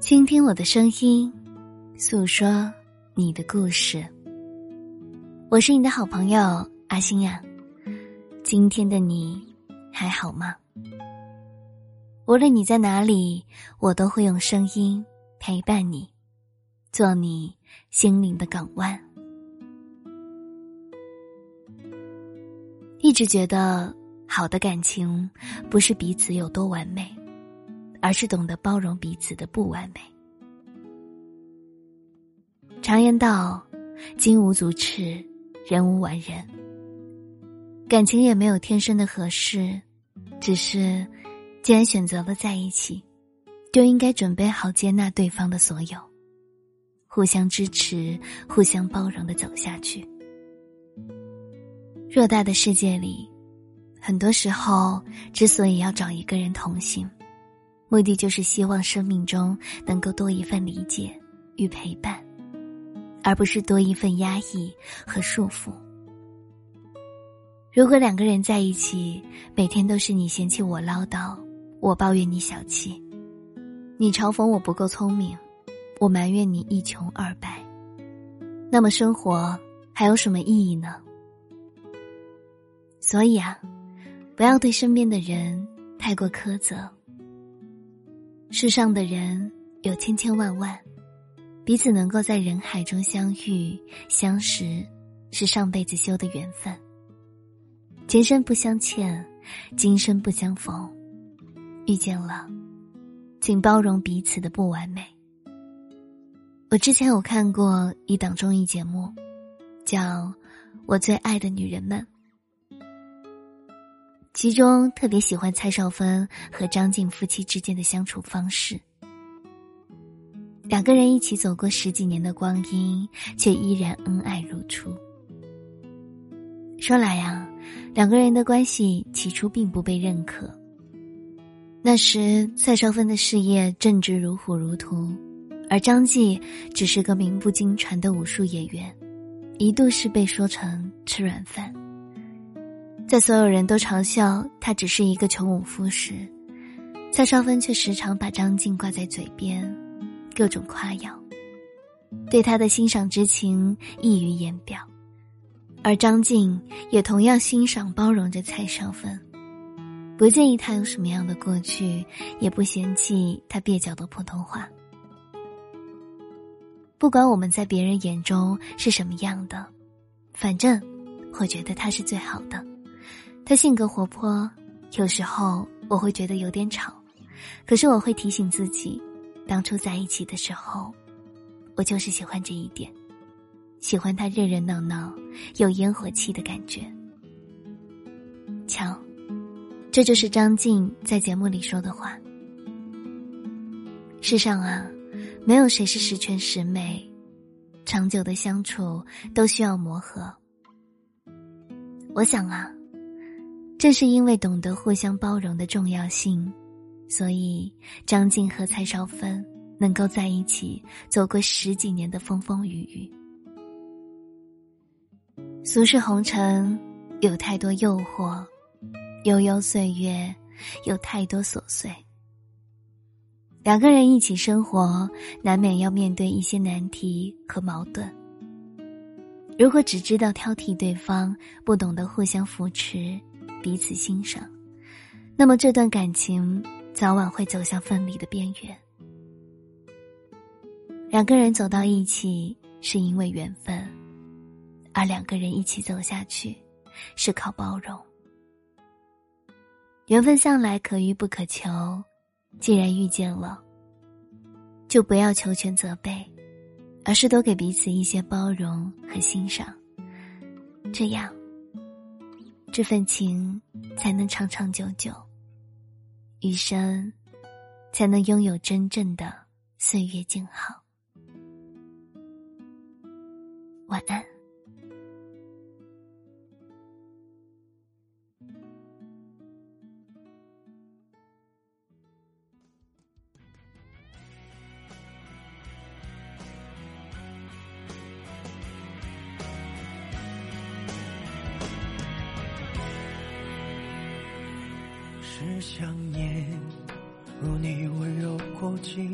倾听我的声音，诉说你的故事。我是你的好朋友阿星呀。今天的你还好吗？无论你在哪里，我都会用声音陪伴你，做你心灵的港湾。一直觉得，好的感情不是彼此有多完美。而是懂得包容彼此的不完美。常言道：“金无足赤，人无完人。”感情也没有天生的合适，只是既然选择了在一起，就应该准备好接纳对方的所有，互相支持、互相包容的走下去。偌大的世界里，很多时候之所以要找一个人同行。目的就是希望生命中能够多一份理解与陪伴，而不是多一份压抑和束缚。如果两个人在一起，每天都是你嫌弃我唠叨，我抱怨你小气，你嘲讽我不够聪明，我埋怨你一穷二白，那么生活还有什么意义呢？所以啊，不要对身边的人太过苛责。世上的人有千千万万，彼此能够在人海中相遇相识，是上辈子修的缘分。前生不相欠，今生不相逢，遇见了，请包容彼此的不完美。我之前有看过一档综艺节目，叫《我最爱的女人们》。其中特别喜欢蔡少芬和张晋夫妻之间的相处方式。两个人一起走过十几年的光阴，却依然恩爱如初。说来呀，两个人的关系起初并不被认可。那时蔡少芬的事业正值如火如荼，而张继只是个名不经传的武术演员，一度是被说成吃软饭。在所有人都嘲笑他只是一个穷武夫时，蔡少芬却时常把张晋挂在嘴边，各种夸耀，对他的欣赏之情溢于言表。而张晋也同样欣赏包容着蔡少芬，不介意他有什么样的过去，也不嫌弃他蹩脚的普通话。不管我们在别人眼中是什么样的，反正我觉得他是最好的。他性格活泼，有时候我会觉得有点吵，可是我会提醒自己，当初在一起的时候，我就是喜欢这一点，喜欢他热热闹闹、有烟火气的感觉。瞧，这就是张晋在节目里说的话。世上啊，没有谁是十全十美，长久的相处都需要磨合。我想啊。正是因为懂得互相包容的重要性，所以张晋和蔡少芬能够在一起走过十几年的风风雨雨。俗世红尘有太多诱惑，悠悠岁月有太多琐碎。两个人一起生活，难免要面对一些难题和矛盾。如果只知道挑剔对方，不懂得互相扶持。彼此欣赏，那么这段感情早晚会走向分离的边缘。两个人走到一起是因为缘分，而两个人一起走下去是靠包容。缘分向来可遇不可求，既然遇见了，就不要求全责备，而是多给彼此一些包容和欣赏，这样。这份情才能长长久久，余生才能拥有真正的岁月静好。晚安。是想念，如你温柔过境，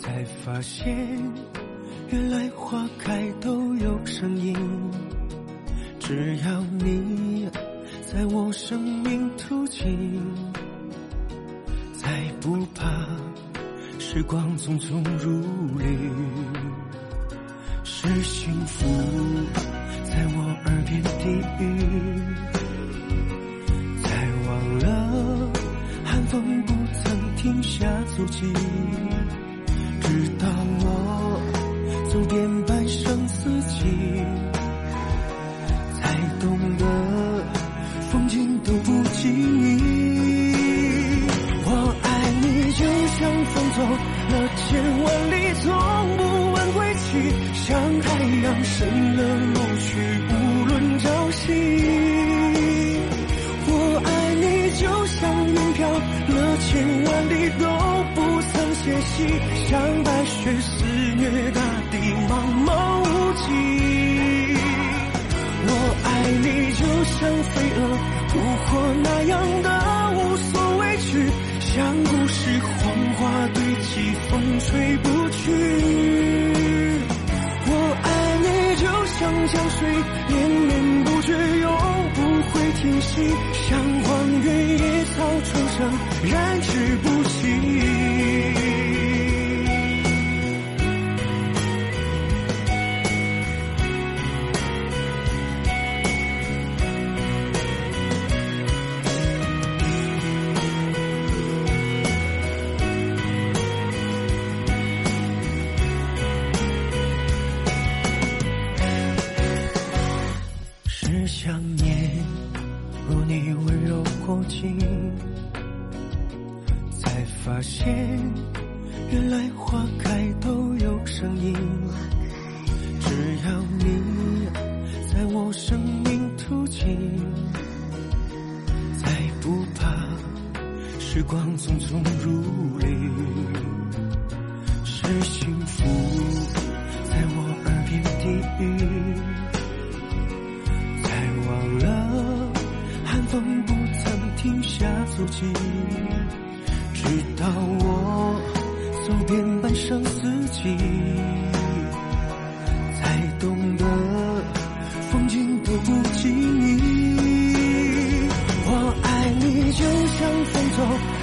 才发现原来花开都有声音。只要你在我生命途径，再不怕时光匆匆如旅，是幸福在我耳边低语。停下足迹，直到我走遍像飞蛾扑火那样的无所畏惧，像故事黄花堆积，风吹不去。我爱你，就像江水连绵不绝，永不会停息，像荒原野草重生。燃之不息。发现，原来花开都有声音。只要你在我生命途径，再不怕时光匆匆如旅。是幸福在我耳边低语，才忘了寒风不曾停下足迹。直到我走遍半生四季，才懂得风景都不及你。我爱你，就像风走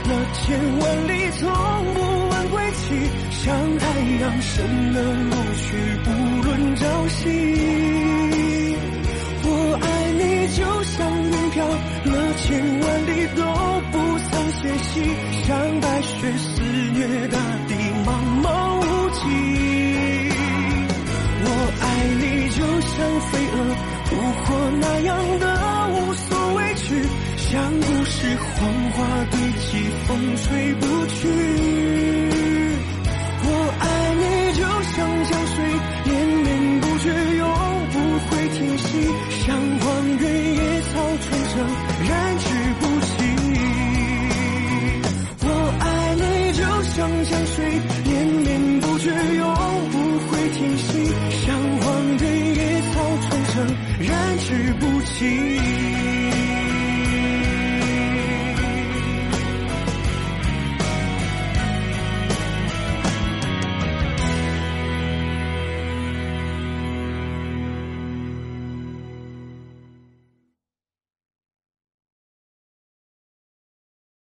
了千万里，从不问归期，像太阳升了落去，不论朝夕。如火那样的无所畏惧，像故事黄花堆积，风吹不去。